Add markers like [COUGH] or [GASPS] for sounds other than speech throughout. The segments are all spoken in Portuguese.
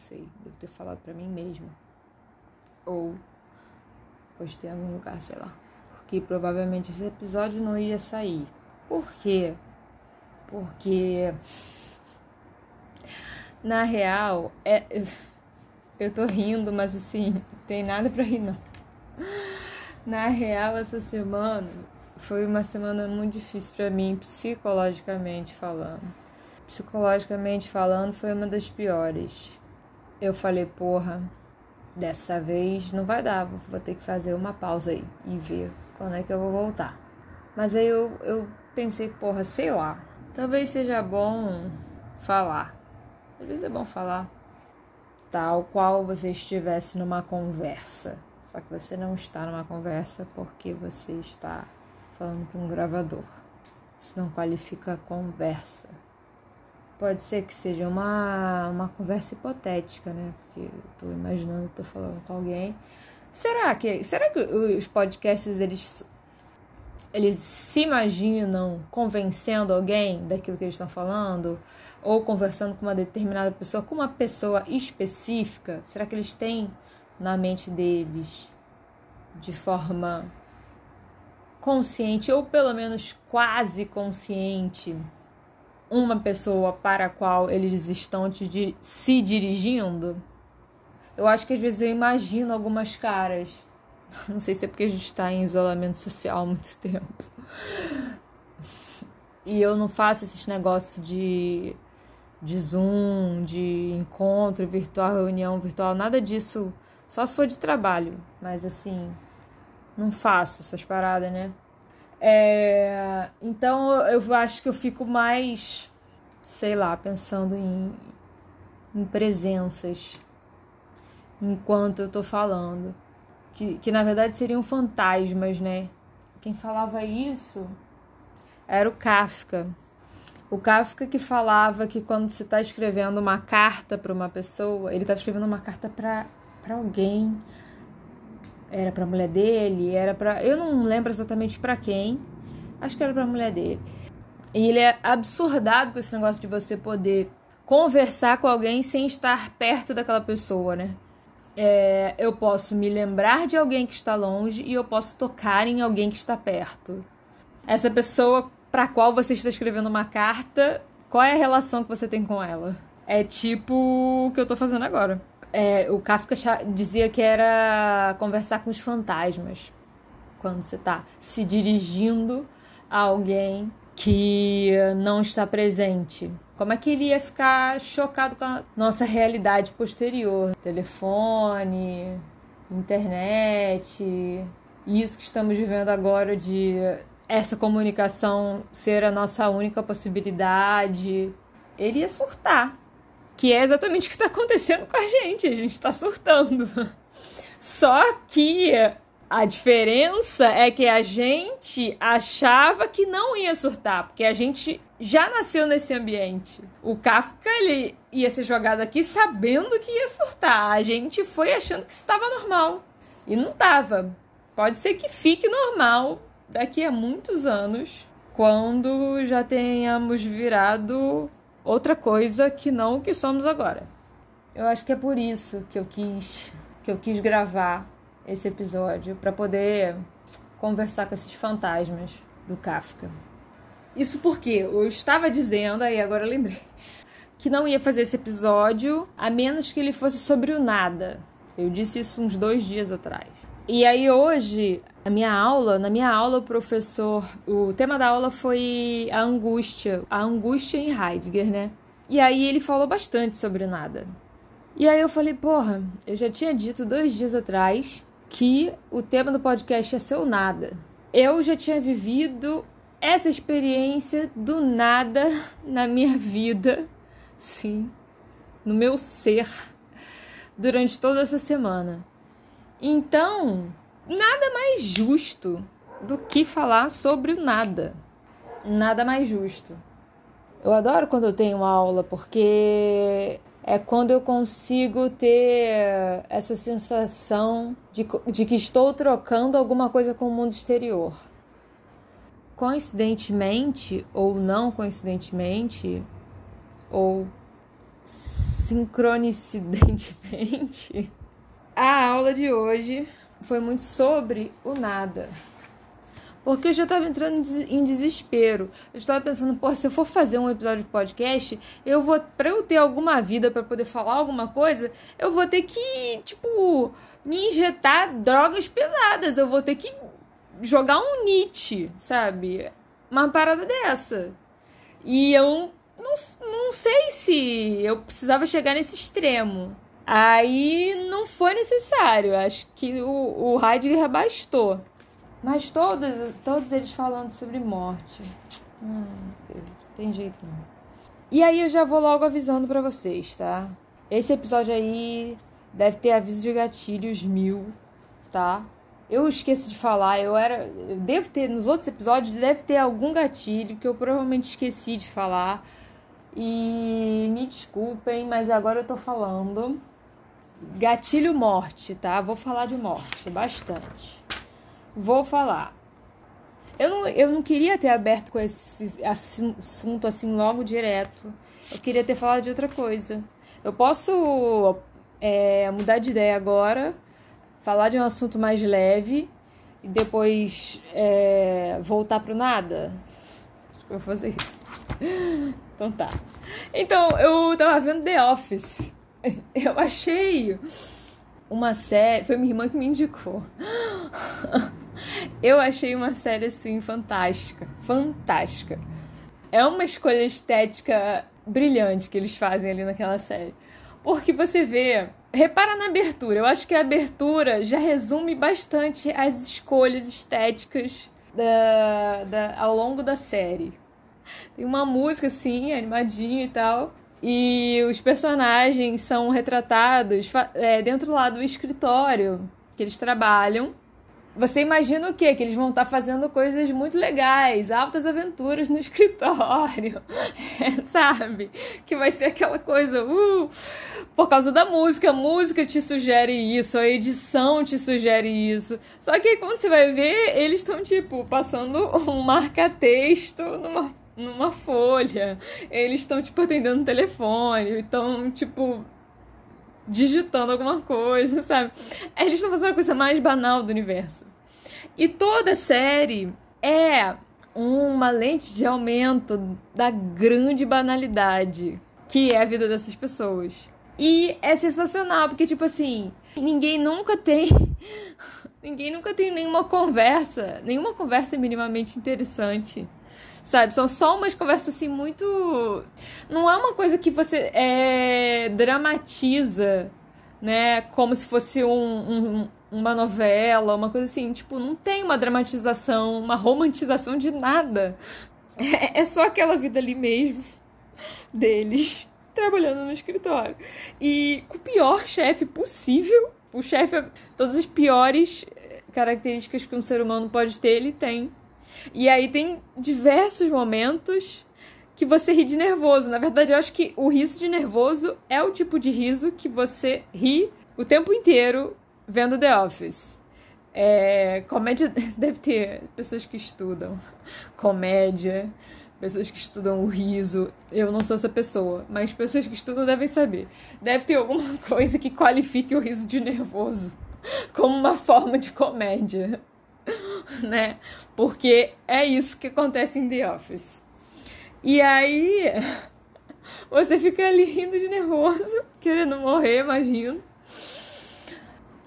sei. Devo ter falado pra mim mesma. Ou postei em algum lugar, sei lá. Porque provavelmente esse episódio não ia sair. Por quê? Porque na real é eu tô rindo, mas assim, tem nada pra rir não. Na real, essa semana foi uma semana muito difícil para mim, psicologicamente falando. Psicologicamente falando, foi uma das piores. Eu falei, porra, dessa vez não vai dar, vou ter que fazer uma pausa aí e ver quando é que eu vou voltar. Mas aí eu, eu pensei, porra, sei lá, talvez seja bom falar. Vezes é bom falar tal qual você estivesse numa conversa. Só que você não está numa conversa porque você está falando para um gravador. Isso não qualifica conversa. Pode ser que seja uma, uma conversa hipotética, né? Porque eu tô imaginando que tô falando com alguém. Será que será que os podcasts eles eles se imaginam convencendo alguém daquilo que eles estão falando? Ou conversando com uma determinada pessoa, com uma pessoa específica? Será que eles têm na mente deles de forma consciente, ou pelo menos quase consciente, uma pessoa para a qual eles estão te, se dirigindo? Eu acho que às vezes eu imagino algumas caras [LAUGHS] não sei se é porque a gente está em isolamento social há muito tempo. E eu não faço esses negócios de, de Zoom, de encontro virtual, reunião virtual, nada disso. Só se for de trabalho. Mas assim, não faço essas paradas, né? É, então eu acho que eu fico mais, sei lá, pensando em, em presenças enquanto eu tô falando que, que na verdade seriam fantasmas, né? Quem falava isso era o Kafka. O Kafka que falava que quando você está escrevendo uma carta para uma pessoa, ele estava escrevendo uma carta para alguém. Era para a mulher dele, era para, eu não lembro exatamente para quem. Acho que era para a mulher dele. E ele é absurdado com esse negócio de você poder conversar com alguém sem estar perto daquela pessoa, né? é, eu posso me lembrar de alguém que está longe e eu posso tocar em alguém que está perto. Essa pessoa para qual você está escrevendo uma carta, qual é a relação que você tem com ela? É tipo o que eu estou fazendo agora. É, o Kafka dizia que era conversar com os fantasmas. Quando você está se dirigindo a alguém que não está presente. Como é que ele ia ficar chocado com a nossa realidade posterior? Telefone, internet, isso que estamos vivendo agora de essa comunicação ser a nossa única possibilidade. Ele ia surtar. Que é exatamente o que está acontecendo com a gente. A gente está surtando. Só que a diferença é que a gente achava que não ia surtar, porque a gente já nasceu nesse ambiente. O Kafka ele ia ser jogado aqui sabendo que ia surtar. A gente foi achando que estava normal e não estava. Pode ser que fique normal daqui a muitos anos, quando já tenhamos virado outra coisa que não o que somos agora. Eu acho que é por isso que eu quis que eu quis gravar esse episódio para poder conversar com esses fantasmas do Kafka. Isso porque eu estava dizendo, aí agora eu lembrei, que não ia fazer esse episódio a menos que ele fosse sobre o nada. Eu disse isso uns dois dias atrás. E aí hoje, a minha aula, na minha aula o professor, o tema da aula foi a angústia, a angústia em Heidegger, né? E aí ele falou bastante sobre nada. E aí eu falei, porra, eu já tinha dito dois dias atrás que o tema do podcast ia ser o nada. Eu já tinha vivido essa experiência do nada na minha vida, sim, no meu ser, durante toda essa semana. Então, nada mais justo do que falar sobre o nada. Nada mais justo. Eu adoro quando eu tenho aula porque é quando eu consigo ter essa sensação de, de que estou trocando alguma coisa com o mundo exterior coincidentemente ou não coincidentemente, ou sincronicidamente, [LAUGHS] a aula de hoje foi muito sobre o nada. Porque eu já estava entrando em desespero. Eu estava pensando, pô, se eu for fazer um episódio de podcast, eu vou, para eu ter alguma vida para poder falar alguma coisa, eu vou ter que, tipo, me injetar drogas pesadas. Eu vou ter que jogar um Nietzsche, sabe? Uma parada dessa. E eu não, não sei se eu precisava chegar nesse extremo. Aí não foi necessário. Acho que o, o Heidegger bastou. Mas todos, todos eles falando sobre morte. Hum, tem jeito não. E aí eu já vou logo avisando para vocês, tá? Esse episódio aí deve ter aviso de gatilhos mil, tá? Eu esqueço de falar, eu era. Eu devo ter, nos outros episódios, deve ter algum gatilho que eu provavelmente esqueci de falar. E me desculpem, mas agora eu tô falando. Gatilho morte, tá? Vou falar de morte bastante. Vou falar. Eu não, eu não queria ter aberto com esse assunto assim logo direto. Eu queria ter falado de outra coisa. Eu posso é, mudar de ideia agora falar de um assunto mais leve e depois é, voltar pro nada? Acho que eu vou fazer isso. [LAUGHS] Então tá. Então, eu tava vendo The Office. [LAUGHS] Eu achei uma série. Foi minha irmã que me indicou. [LAUGHS] Eu achei uma série assim fantástica. Fantástica. É uma escolha estética brilhante que eles fazem ali naquela série. Porque você vê Repara na abertura. Eu acho que a abertura já resume bastante as escolhas estéticas da, da, ao longo da série. Tem uma música assim, animadinha e tal. E os personagens são retratados é, dentro lá do escritório que eles trabalham. Você imagina o quê? Que eles vão estar tá fazendo coisas muito legais, altas aventuras no [LAUGHS] escritório, [LAUGHS] sabe? Que vai ser aquela coisa, uh, por causa da música, a música te sugere isso, a edição te sugere isso. Só que aí, quando você vai ver, eles estão, tipo, passando um marca-texto numa, numa folha, eles estão, tipo, atendendo o telefone, estão, tipo, digitando alguma coisa, [LAUGHS] sabe? Eles estão fazendo a coisa mais banal do universo. E toda série é uma lente de aumento da grande banalidade que é a vida dessas pessoas. E é sensacional, porque, tipo assim, ninguém nunca tem. [LAUGHS] ninguém nunca tem nenhuma conversa, nenhuma conversa minimamente interessante sabe? São só umas conversas assim muito. Não é uma coisa que você é, dramatiza, né? Como se fosse um, um, uma novela, uma coisa assim. Tipo, não tem uma dramatização, uma romantização de nada. É, é só aquela vida ali mesmo deles trabalhando no escritório. E com o pior chefe possível. O chefe, todas as piores características que um ser humano pode ter, ele tem. E aí tem diversos momentos que você ri de nervoso. Na verdade, eu acho que o riso de nervoso é o tipo de riso que você ri o tempo inteiro vendo The Office. É, comédia [LAUGHS] deve ter pessoas que estudam comédia, pessoas que estudam o riso. Eu não sou essa pessoa, mas pessoas que estudam devem saber. Deve ter alguma [LAUGHS] coisa que qualifique o riso de nervoso como uma forma de comédia. [LAUGHS] né? Porque é isso que acontece em The Office. E aí [LAUGHS] você fica ali rindo de nervoso, [LAUGHS] querendo morrer, imagino.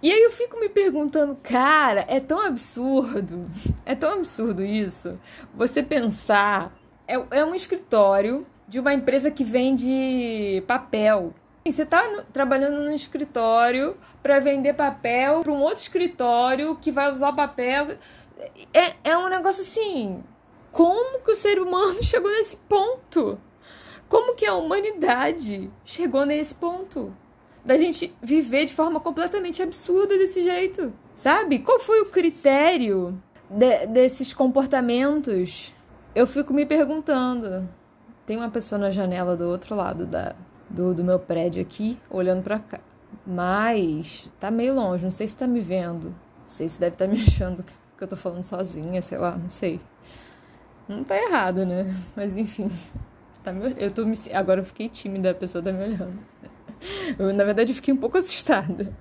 E aí eu fico me perguntando, cara, é tão absurdo, é tão absurdo isso. Você pensar, é, é um escritório de uma empresa que vende papel. Você está trabalhando no escritório para vender papel para um outro escritório que vai usar papel. É, é um negócio assim. Como que o ser humano [LAUGHS] chegou nesse ponto? Como que a humanidade chegou nesse ponto? Da gente viver de forma completamente absurda desse jeito. Sabe? Qual foi o critério de, desses comportamentos? Eu fico me perguntando. Tem uma pessoa na janela do outro lado da, do, do meu prédio aqui, olhando para cá. Mas tá meio longe, não sei se tá me vendo. Não sei se deve estar tá me [LAUGHS] achando que eu tô falando sozinha, sei lá, não sei. Não tá errado, né? Mas enfim. tá me, eu tô me, agora eu fiquei tímida, a pessoa tá me olhando. [LAUGHS] Eu, na verdade, eu fiquei um pouco [LAUGHS] assustada.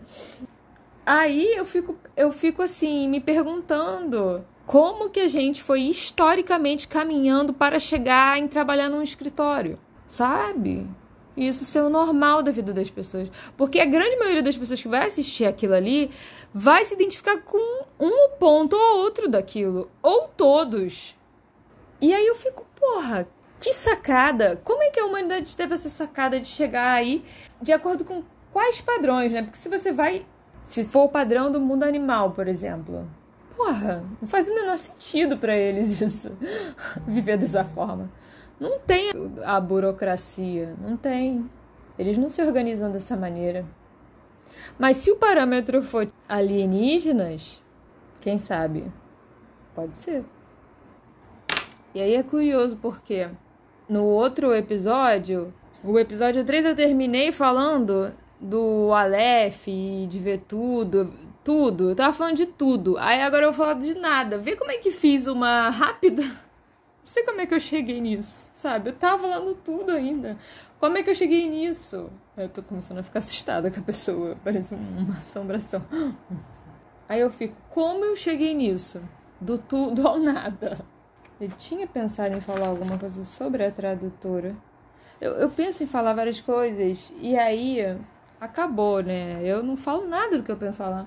Aí eu fico, eu fico assim, me perguntando como que a gente foi historicamente caminhando para chegar em trabalhar num escritório, sabe? Isso ser o normal da vida das pessoas. Porque a grande maioria das pessoas que vai assistir aquilo ali vai se identificar com um ponto ou outro daquilo. Ou todos. E aí eu fico, porra, que sacada! Como é que a humanidade teve essa sacada de chegar aí de acordo com quais padrões, né? Porque se você vai. Se for o padrão do mundo animal, por exemplo. Porra, não faz o menor sentido para eles isso. [LAUGHS] Viver dessa forma. Não tem a burocracia, não tem. Eles não se organizam dessa maneira. Mas se o parâmetro for alienígenas, quem sabe? Pode ser. E aí é curioso porque no outro episódio, o episódio 3 eu terminei falando do Aleph, de ver tudo, tudo. Eu tava falando de tudo. Aí agora eu vou falar de nada. Vê como é que fiz uma rápida sei como é que eu cheguei nisso, sabe? Eu tava lá no tudo ainda. Como é que eu cheguei nisso? Eu tô começando a ficar assustada com a pessoa. Parece uma assombração. Aí eu fico, como eu cheguei nisso? Do tudo ao nada. Ele tinha pensado em falar alguma coisa sobre a tradutora. Eu, eu penso em falar várias coisas e aí acabou, né? Eu não falo nada do que eu penso falar.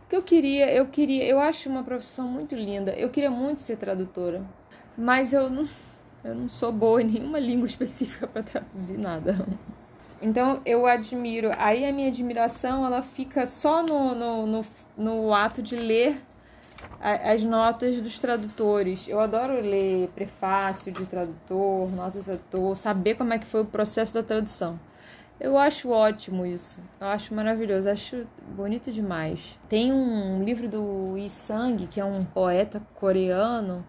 Porque eu queria, eu queria, eu acho uma profissão muito linda. Eu queria muito ser tradutora. Mas eu não, eu não sou boa em nenhuma língua específica para traduzir nada. Então eu admiro. Aí a minha admiração ela fica só no, no, no, no ato de ler as notas dos tradutores. Eu adoro ler prefácio de tradutor, nota de tradutor, saber como é que foi o processo da tradução. Eu acho ótimo isso. Eu acho maravilhoso, acho bonito demais. Tem um livro do Yi Sang, que é um poeta coreano,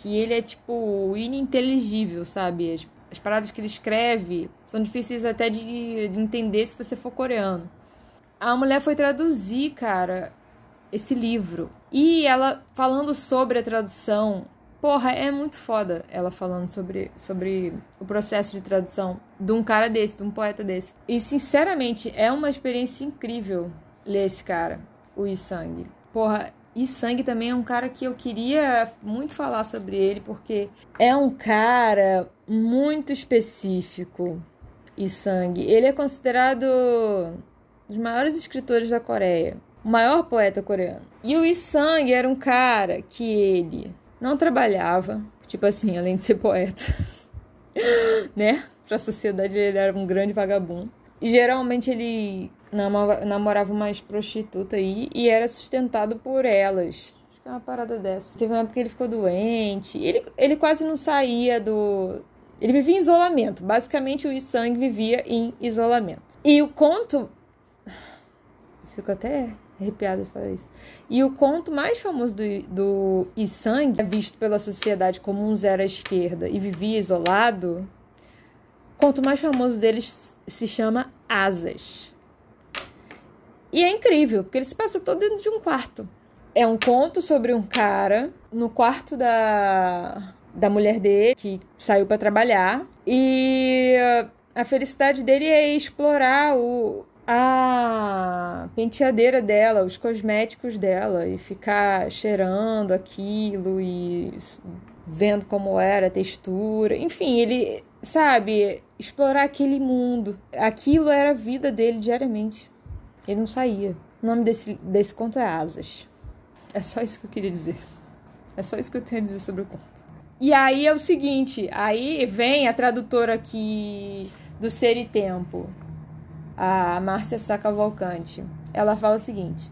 que ele é tipo ininteligível, sabe? As, as paradas que ele escreve são difíceis até de, de entender se você for coreano. A mulher foi traduzir, cara, esse livro. E ela falando sobre a tradução. Porra, é muito foda ela falando sobre, sobre o processo de tradução de um cara desse, de um poeta desse. E, sinceramente, é uma experiência incrível ler esse cara, o Isang. Porra, e Sangue também é um cara que eu queria muito falar sobre ele, porque é um cara muito específico. E Sangue. Ele é considerado um dos maiores escritores da Coreia, o maior poeta coreano. E o Isang era um cara que ele não trabalhava, tipo assim, além de ser poeta, [LAUGHS] né? Pra sociedade ele era um grande vagabundo. E geralmente ele namorava uma prostituta aí e era sustentado por elas. Acho que é uma parada dessa. Teve uma época que ele ficou doente. Ele, ele quase não saía do. Ele vivia em isolamento. Basicamente, o Isang vivia em isolamento. E o conto. [SIGHS] Fico até arrepiada de falar isso. E o conto mais famoso do, do Isang, é visto pela sociedade como um zero à esquerda e vivia isolado. O conto mais famoso deles se chama Asas. E é incrível, porque ele se passa todo dentro de um quarto. É um conto sobre um cara no quarto da, da mulher dele, que saiu para trabalhar. E a felicidade dele é explorar o, a penteadeira dela, os cosméticos dela, e ficar cheirando aquilo e vendo como era a textura. Enfim, ele, sabe, explorar aquele mundo. Aquilo era a vida dele diariamente. Ele não saía. O nome desse, desse conto é Asas. É só isso que eu queria dizer. É só isso que eu tenho a dizer sobre o conto. E aí é o seguinte, aí vem a tradutora aqui do Ser e Tempo, a Márcia Sacavalcante. Ela fala o seguinte: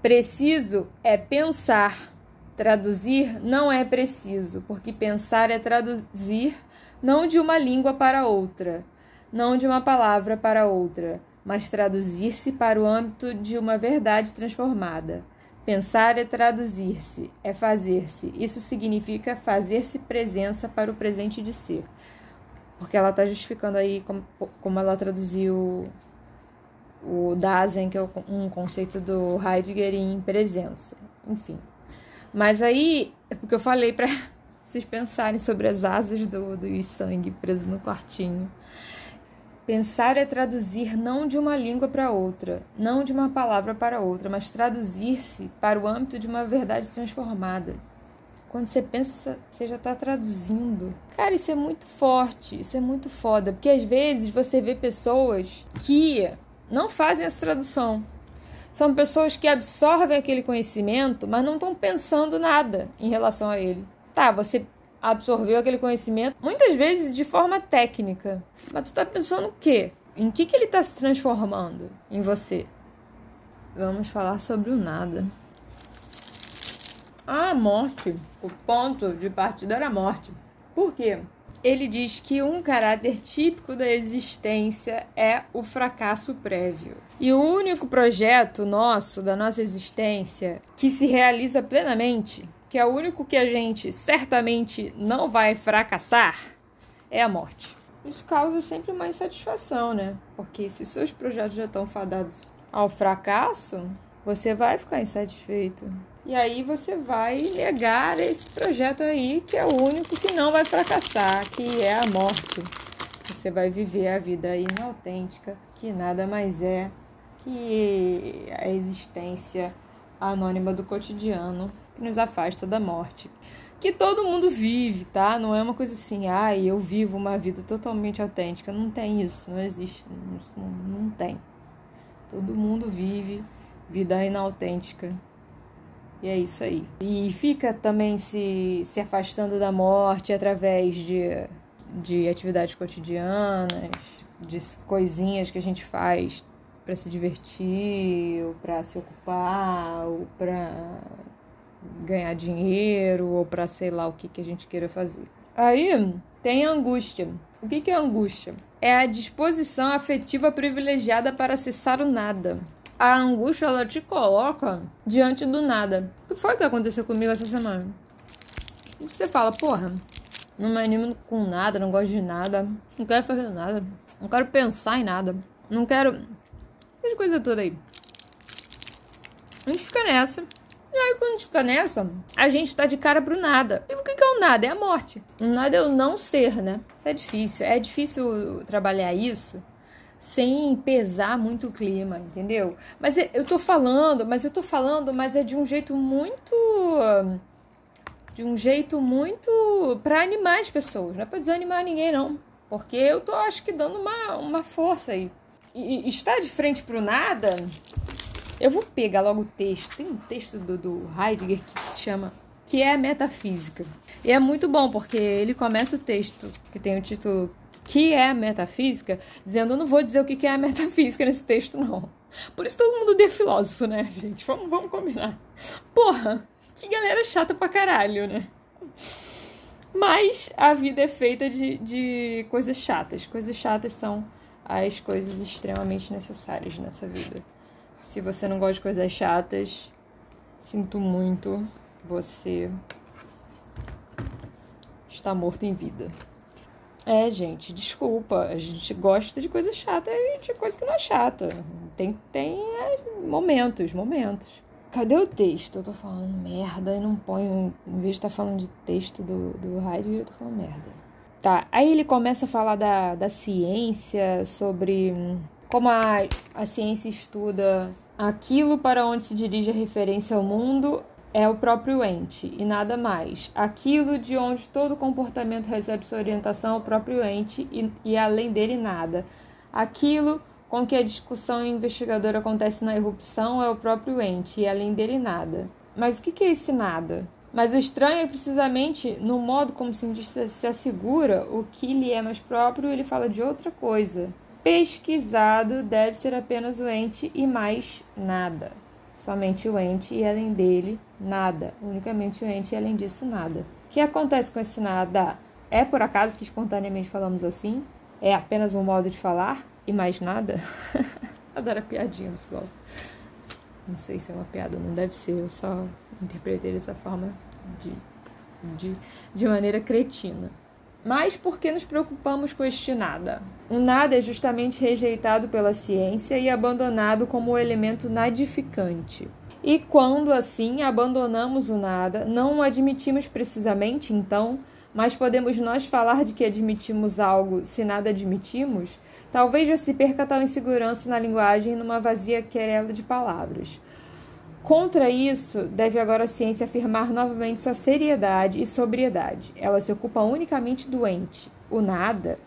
preciso é pensar. Traduzir não é preciso, porque pensar é traduzir não de uma língua para outra, não de uma palavra para outra mas traduzir-se para o âmbito de uma verdade transformada. Pensar é traduzir-se, é fazer-se. Isso significa fazer-se presença para o presente de ser. Porque ela está justificando aí como, como ela traduziu o Dasein, que é um conceito do Heidegger em presença. Enfim. Mas aí, é porque eu falei para [LAUGHS] vocês pensarem sobre as asas do, do sangue preso no quartinho. Pensar é traduzir não de uma língua para outra, não de uma palavra para outra, mas traduzir-se para o âmbito de uma verdade transformada. Quando você pensa, você já está traduzindo. Cara, isso é muito forte, isso é muito foda, porque às vezes você vê pessoas que não fazem essa tradução. São pessoas que absorvem aquele conhecimento, mas não estão pensando nada em relação a ele. Tá, você absorveu aquele conhecimento, muitas vezes de forma técnica. Mas tu tá pensando o quê? Em que, que ele está se transformando em você? Vamos falar sobre o nada. A morte, o ponto de partida era a morte. Por quê? Ele diz que um caráter típico da existência é o fracasso prévio. E o único projeto nosso, da nossa existência, que se realiza plenamente que é o único que a gente certamente não vai fracassar, é a morte. Isso causa sempre uma insatisfação, né? Porque se seus projetos já estão fadados ao fracasso, você vai ficar insatisfeito. E aí você vai negar esse projeto aí, que é o único que não vai fracassar, que é a morte. Você vai viver a vida inautêntica, que nada mais é que a existência anônima do cotidiano que nos afasta da morte. Que todo mundo vive, tá? Não é uma coisa assim, ai, ah, eu vivo uma vida totalmente autêntica. Não tem isso, não existe, não, não tem. Todo mundo vive vida inautêntica. E é isso aí. E fica também se, se afastando da morte através de, de atividades cotidianas, de coisinhas que a gente faz para se divertir, ou para se ocupar, ou para ganhar dinheiro ou para sei lá o que, que a gente queira fazer. Aí tem angústia. O que, que é angústia? É a disposição afetiva privilegiada para acessar o nada. A angústia ela te coloca diante do nada. O que foi que aconteceu comigo essa semana? Você fala, porra, não me animo com nada, não gosto de nada, não quero fazer nada, não quero pensar em nada, não quero. Essas coisas todas aí. A gente fica nessa. Aí, quando a gente fica nessa, a gente tá de cara pro nada. E o que é o nada? É a morte. O nada é o não ser, né? Isso é difícil. É difícil trabalhar isso sem pesar muito o clima, entendeu? Mas é, eu tô falando, mas eu tô falando, mas é de um jeito muito. De um jeito muito. para animar as pessoas. Não é pra desanimar ninguém, não. Porque eu tô, acho que, dando uma, uma força aí. E, e estar de frente pro nada eu vou pegar logo o texto. Tem um texto do, do Heidegger que se chama Que é Metafísica. E é muito bom, porque ele começa o texto, que tem o título Que é Metafísica, dizendo: Eu não vou dizer o que é a metafísica nesse texto, não. Por isso todo mundo é filósofo, né, gente? Vamos, vamos combinar. Porra, que galera chata pra caralho, né? Mas a vida é feita de, de coisas chatas. Coisas chatas são as coisas extremamente necessárias nessa vida. Se você não gosta de coisas chatas, sinto muito, você está morto em vida. É, gente, desculpa. A gente gosta de coisa chata e de coisa que não é chata. Tem, tem é, momentos, momentos. Cadê o texto? Eu tô falando merda e não ponho. Em vez de estar tá falando de texto do, do Heidegger, eu tô falando merda. Tá, aí ele começa a falar da, da ciência, sobre como a, a ciência estuda aquilo para onde se dirige a referência ao mundo é o próprio ente e nada mais. Aquilo de onde todo comportamento recebe sua orientação é o próprio ente e, e além dele nada. Aquilo com que a discussão investigadora acontece na erupção é o próprio ente e além dele nada. Mas o que é esse nada? Mas o estranho é precisamente no modo como o cientista se assegura o que lhe é mais próprio, ele fala de outra coisa pesquisado deve ser apenas o ente e mais nada. Somente o ente e além dele, nada. Unicamente o ente e além disso, nada. O que acontece com esse nada? É por acaso que espontaneamente falamos assim? É apenas um modo de falar e mais nada? [LAUGHS] Adoro a piadinha no flow. Não sei se é uma piada, não deve ser. Eu só interpretei dessa forma de, de, de maneira cretina mas porque nos preocupamos com este nada. O nada é justamente rejeitado pela ciência e abandonado como elemento nadificante. E quando assim abandonamos o nada, não o admitimos precisamente então, mas podemos nós falar de que admitimos algo se nada admitimos? Talvez já se perca tal insegurança na linguagem numa vazia querela de palavras. Contra isso, deve agora a ciência afirmar novamente sua seriedade e sobriedade. Ela se ocupa unicamente do ente, o nada,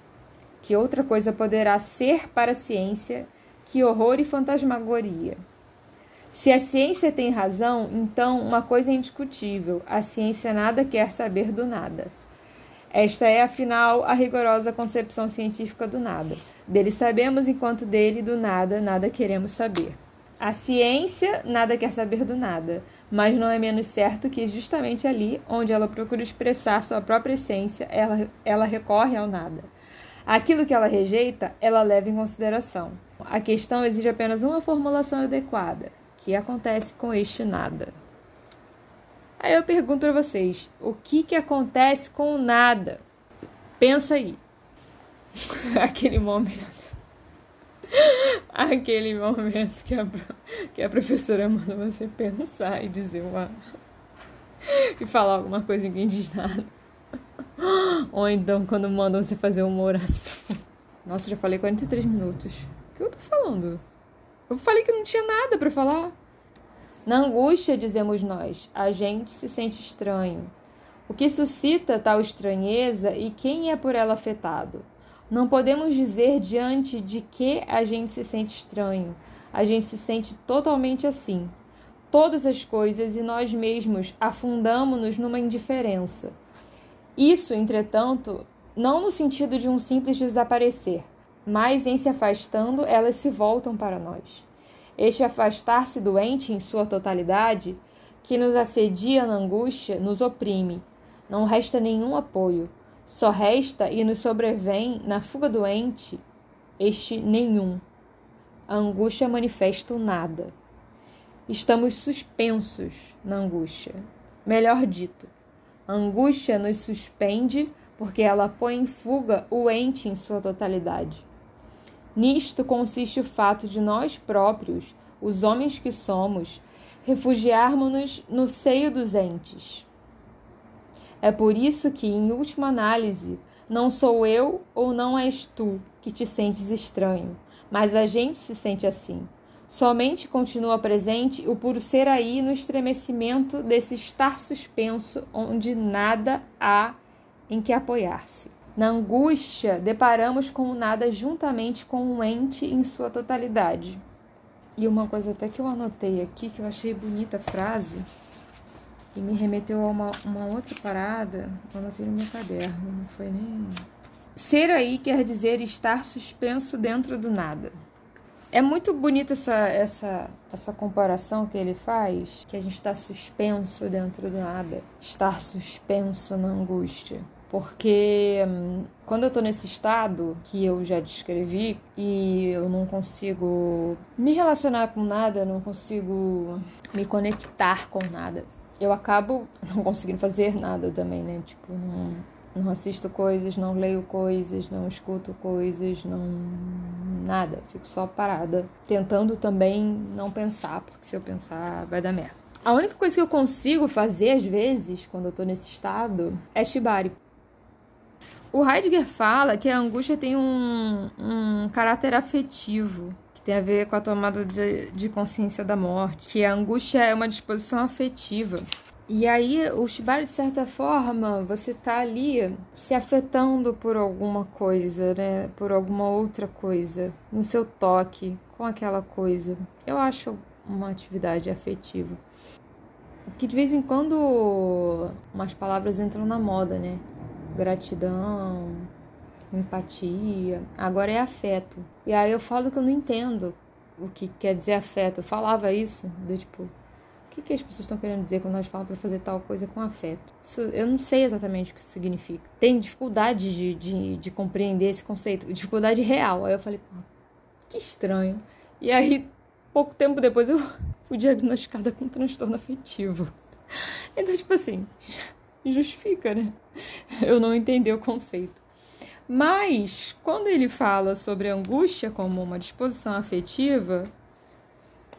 que outra coisa poderá ser para a ciência que horror e fantasmagoria. Se a ciência tem razão, então uma coisa é indiscutível: a ciência nada quer saber do nada. Esta é, afinal, a rigorosa concepção científica do nada. Dele sabemos, enquanto dele, do nada, nada queremos saber. A ciência nada quer saber do nada, mas não é menos certo que justamente ali, onde ela procura expressar sua própria essência, ela, ela recorre ao nada. Aquilo que ela rejeita, ela leva em consideração. A questão exige apenas uma formulação adequada. que acontece com este nada? Aí eu pergunto para vocês, o que que acontece com o nada? Pensa aí. [LAUGHS] Aquele momento [LAUGHS] aquele momento que a, que a professora manda você pensar e dizer uma. [LAUGHS] e falar alguma coisa e ninguém diz nada. [LAUGHS] Ou então quando mandam você fazer uma oração. Nossa, já falei 43 minutos. O que eu tô falando? Eu falei que não tinha nada para falar. Na angústia, dizemos nós, a gente se sente estranho. O que suscita tal estranheza e quem é por ela afetado? Não podemos dizer diante de que a gente se sente estranho. A gente se sente totalmente assim. Todas as coisas e nós mesmos afundamos-nos numa indiferença. Isso, entretanto, não no sentido de um simples desaparecer, mas em se afastando, elas se voltam para nós. Este afastar-se doente em sua totalidade, que nos assedia na angústia, nos oprime. Não resta nenhum apoio. Só resta e nos sobrevém na fuga doente este nenhum. A angústia manifesta o nada. Estamos suspensos na angústia. Melhor dito, a angústia nos suspende porque ela põe em fuga o ente em sua totalidade. Nisto consiste o fato de nós próprios, os homens que somos, refugiarmos-nos no seio dos entes. É por isso que, em última análise, não sou eu ou não és tu que te sentes estranho, mas a gente se sente assim. Somente continua presente o puro ser aí no estremecimento desse estar suspenso onde nada há em que apoiar-se. Na angústia, deparamos com o nada juntamente com o ente em sua totalidade. E uma coisa até que eu anotei aqui, que eu achei bonita a frase, e me remeteu a uma, uma outra parada, eu anotei no meu caderno, não foi nem. Ser aí quer dizer estar suspenso dentro do nada. É muito bonita essa, essa, essa comparação que ele faz, que a gente está suspenso dentro do nada, estar suspenso na angústia. Porque hum, quando eu tô nesse estado que eu já descrevi e eu não consigo me relacionar com nada, não consigo me conectar com nada, eu acabo [LAUGHS] não conseguindo fazer nada também, né? Tipo, não, não assisto coisas, não leio coisas, não escuto coisas, não. nada. Fico só parada, tentando também não pensar, porque se eu pensar vai dar merda. A única coisa que eu consigo fazer às vezes, quando eu tô nesse estado, é shibari. O Heidegger fala que a angústia tem um, um caráter afetivo tem a ver com a tomada de, de consciência da morte, que a angústia é uma disposição afetiva. E aí, o Shibari, de certa forma, você tá ali se afetando por alguma coisa, né? Por alguma outra coisa, no seu toque com aquela coisa. Eu acho uma atividade afetiva. Que de vez em quando umas palavras entram na moda, né? Gratidão, empatia, agora é afeto. E aí eu falo que eu não entendo o que quer dizer afeto. Eu falava isso, do tipo, o que, que as pessoas estão querendo dizer quando elas falam para fazer tal coisa com afeto? Isso, eu não sei exatamente o que isso significa. Tenho dificuldade de, de, de compreender esse conceito, dificuldade real. Aí eu falei, pô, que estranho. E aí, pouco tempo depois, eu [LAUGHS] fui diagnosticada com transtorno afetivo. [LAUGHS] Então, tipo assim, justifica, né? Eu não entendi o conceito. Mas, quando ele fala sobre angústia como uma disposição afetiva,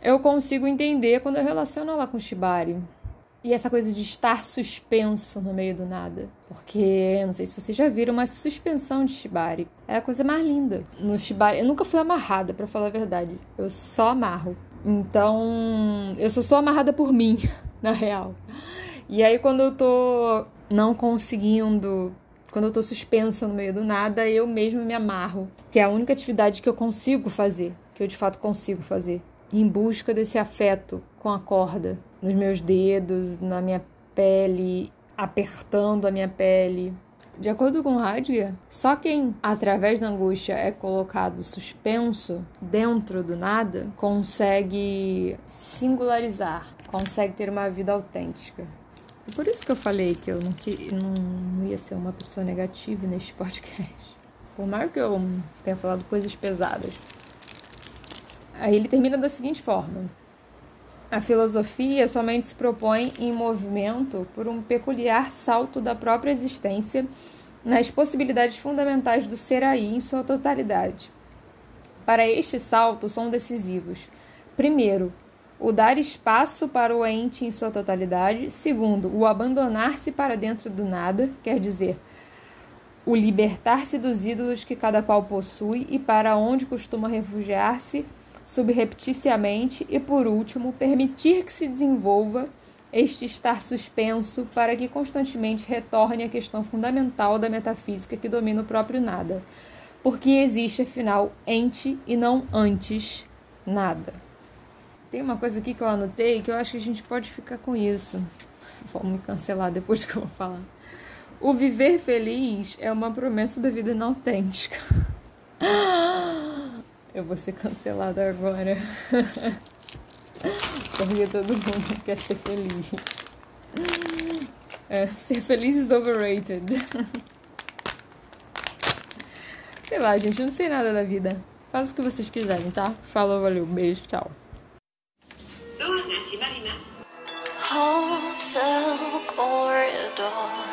eu consigo entender quando eu relaciono ela com Shibari. E essa coisa de estar suspenso no meio do nada. Porque, não sei se vocês já viram, mas suspensão de Shibari é a coisa mais linda. No Shibari, eu nunca fui amarrada, para falar a verdade. Eu só amarro. Então, eu só sou amarrada por mim, [LAUGHS] na real. E aí, quando eu tô não conseguindo quando eu tô suspensa no meio do nada, eu mesmo me amarro, que é a única atividade que eu consigo fazer, que eu de fato consigo fazer, em busca desse afeto com a corda, nos meus dedos, na minha pele, apertando a minha pele. De acordo com Heidegger, só quem, através da angústia, é colocado suspenso dentro do nada, consegue singularizar, consegue ter uma vida autêntica. E por isso que eu falei que eu não, que, não ia ser uma pessoa negativa neste podcast. Por mais que eu tenha falado coisas pesadas. Aí ele termina da seguinte forma: A filosofia somente se propõe em movimento por um peculiar salto da própria existência nas possibilidades fundamentais do ser aí em sua totalidade. Para este salto são decisivos: primeiro, o dar espaço para o ente em sua totalidade. Segundo, o abandonar-se para dentro do nada, quer dizer, o libertar-se dos ídolos que cada qual possui e para onde costuma refugiar-se subrepticiamente. E por último, permitir que se desenvolva este estar suspenso para que constantemente retorne à questão fundamental da metafísica que domina o próprio nada. Porque existe, afinal, ente e não antes nada. Tem uma coisa aqui que eu anotei que eu acho que a gente pode ficar com isso. Vou me cancelar depois que eu vou falar. O viver feliz é uma promessa da vida inautêntica. [GASPS] Eu vou ser cancelada agora. [LAUGHS] Porque todo mundo quer ser feliz. É, ser feliz is overrated. [LAUGHS] Sei lá, gente, eu não sei nada da vida. Faz o que vocês quiserem, tá? Falou, valeu, beijo, tchau. Hotel corridor,